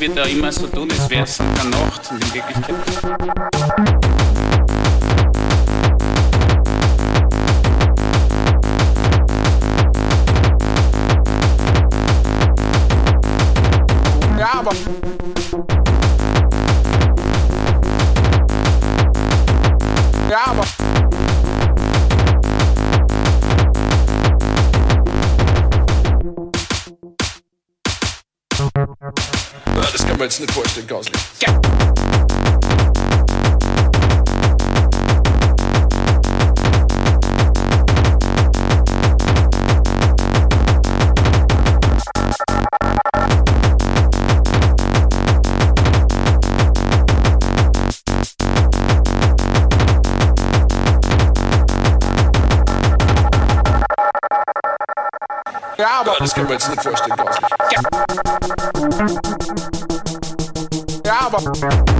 wird da immer so tun, als wäre es der Nacht in Wirklichkeit. Oskowitz, Nick Forster, Gosling. Yeah. yeah.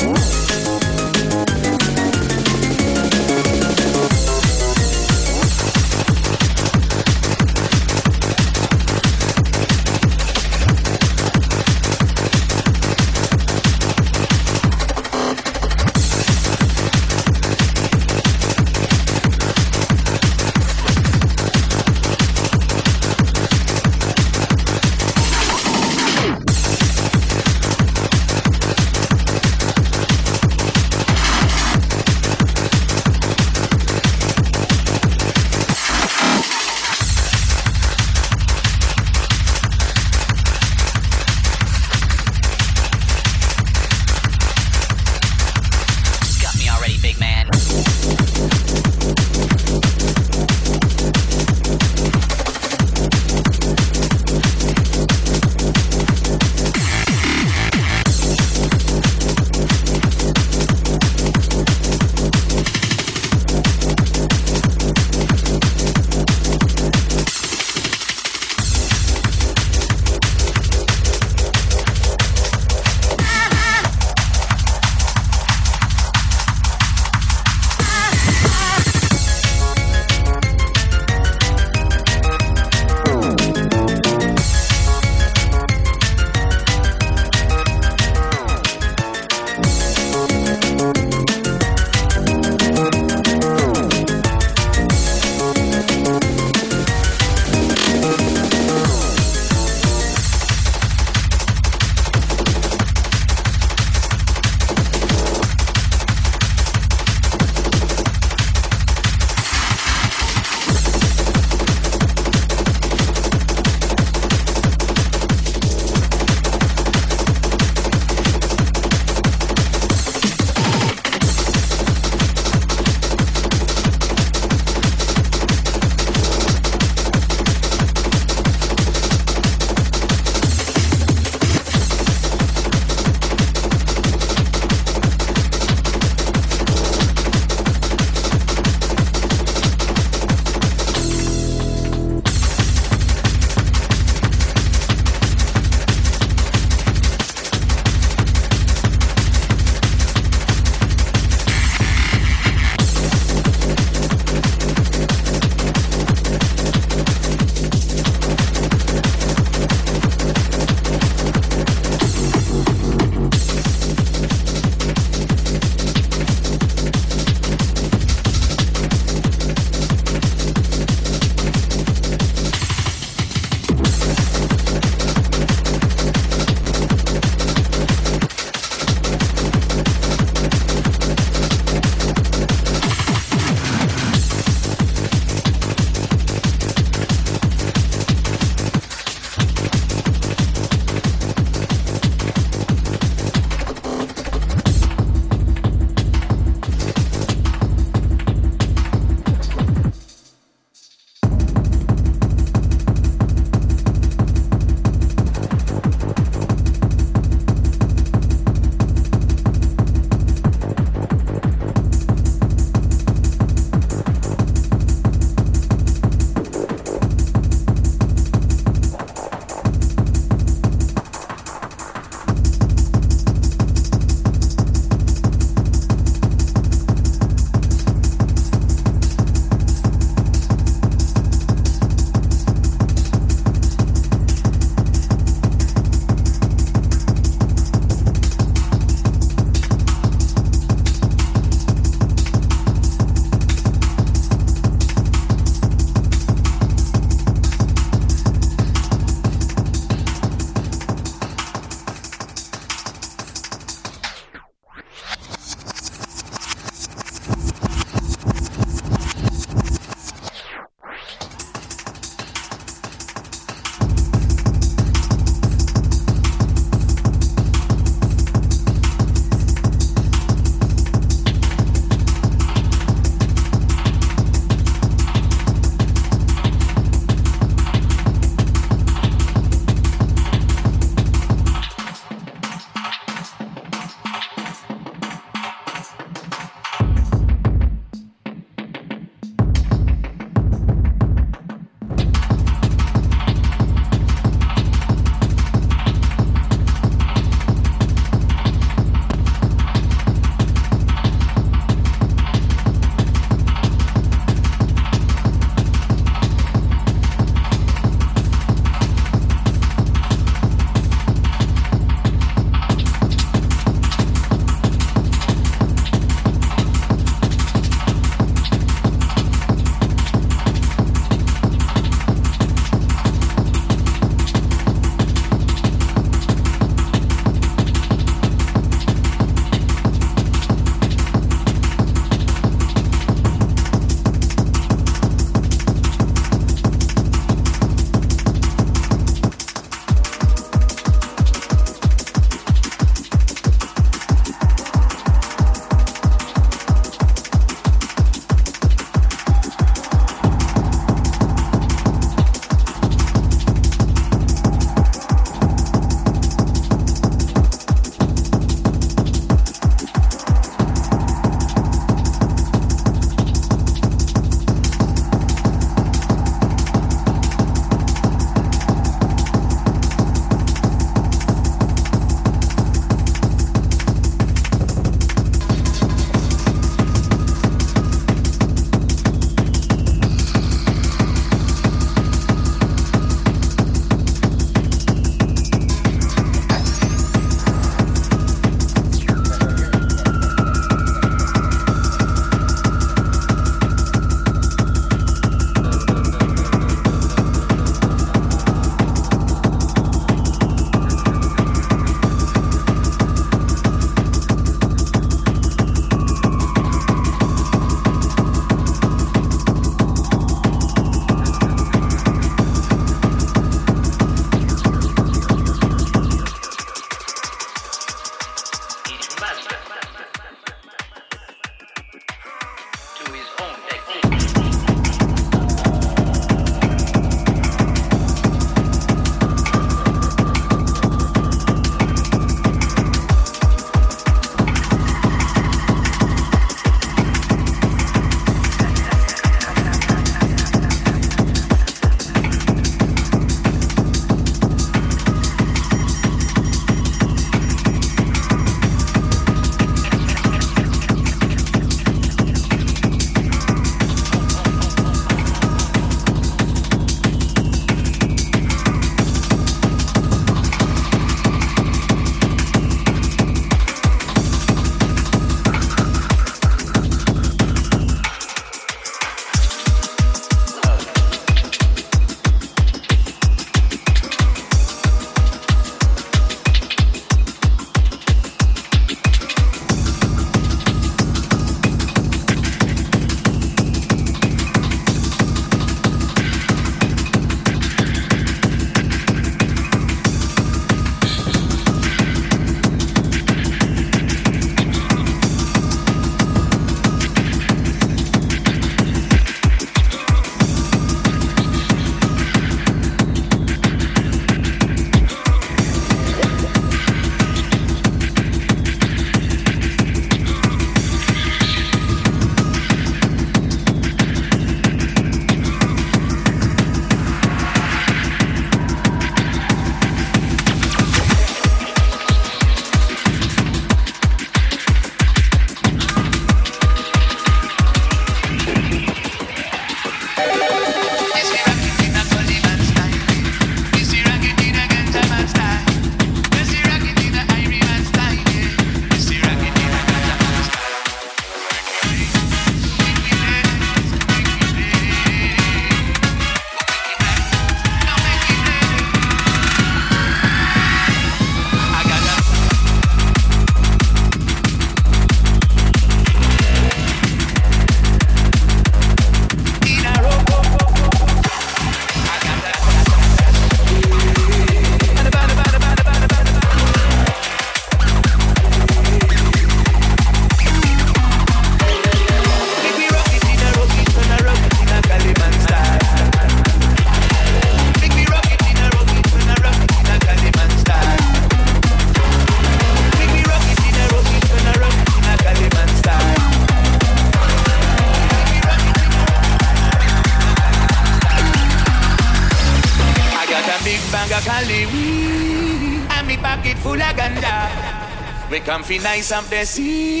We come fi nice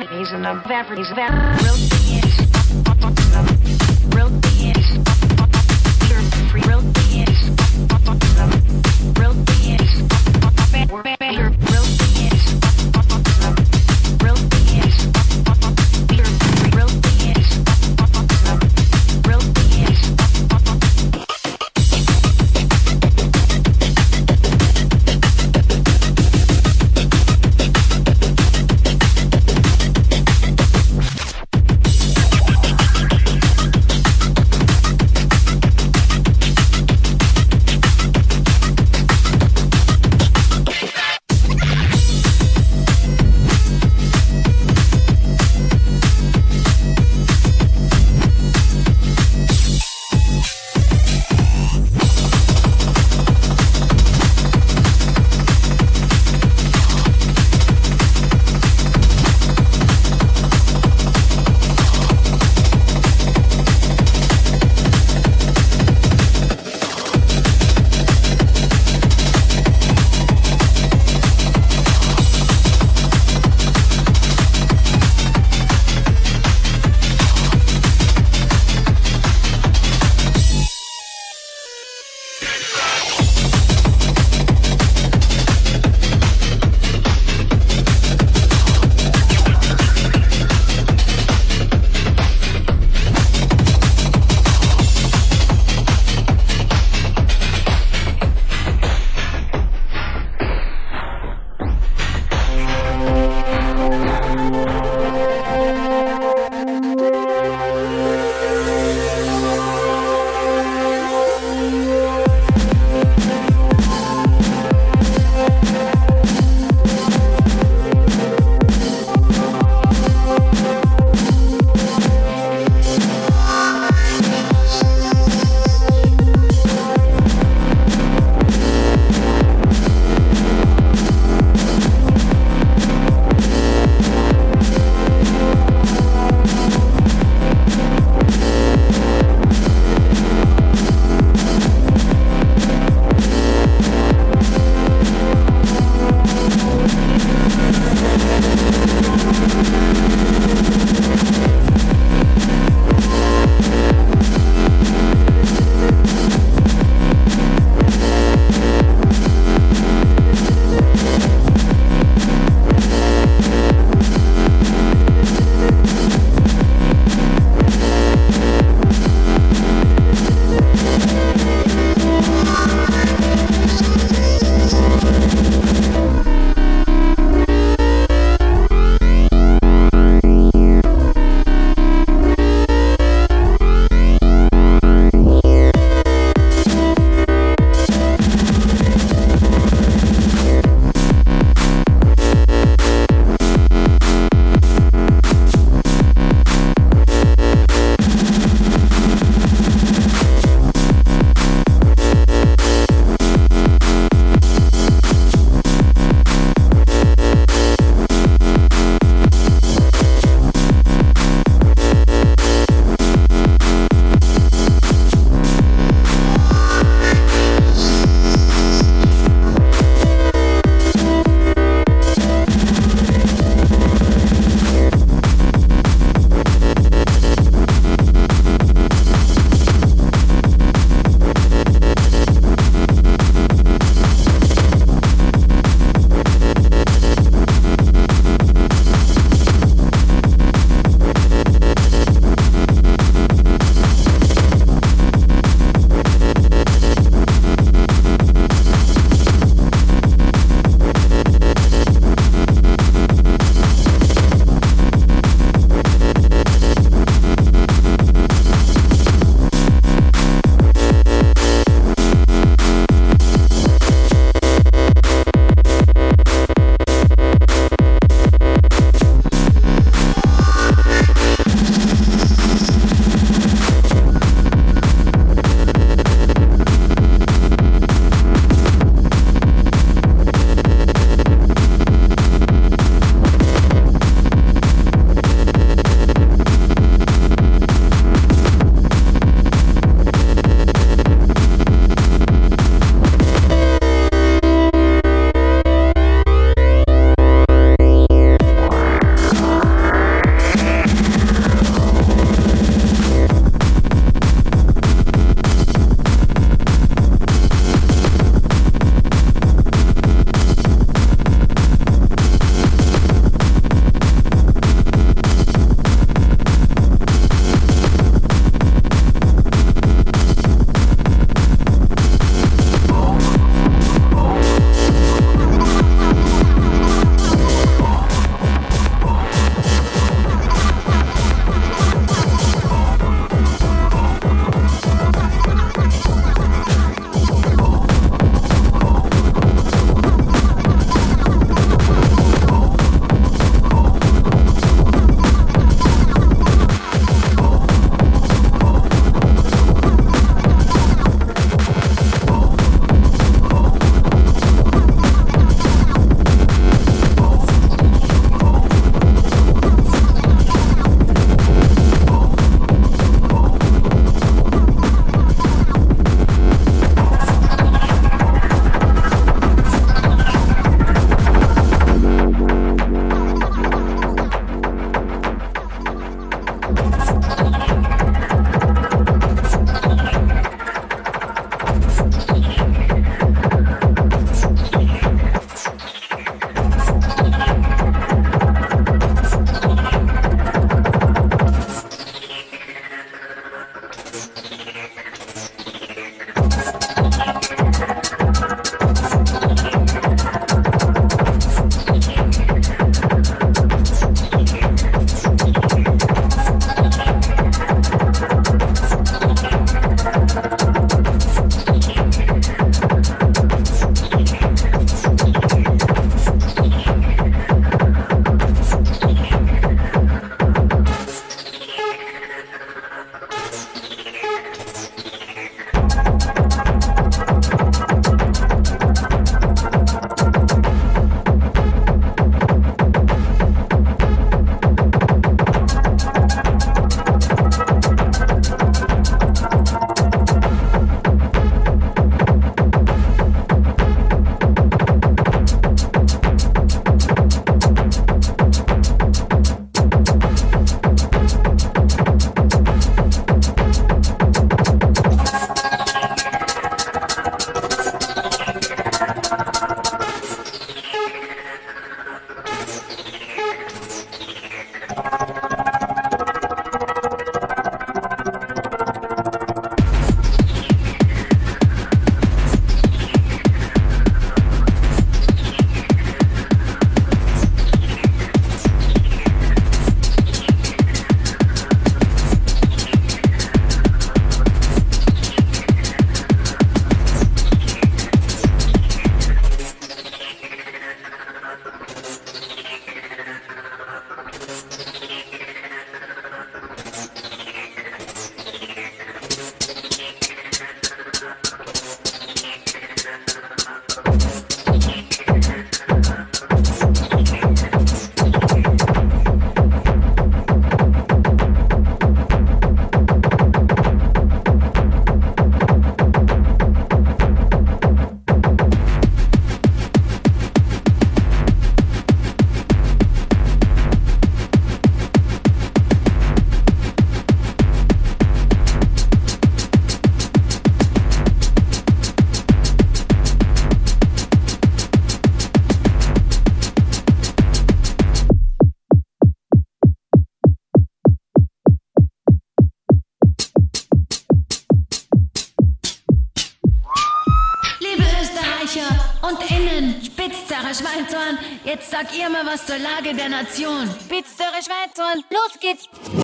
He's an above average. He's very was zur Lage der Nation. Bitte, Schweiz, und los geht's!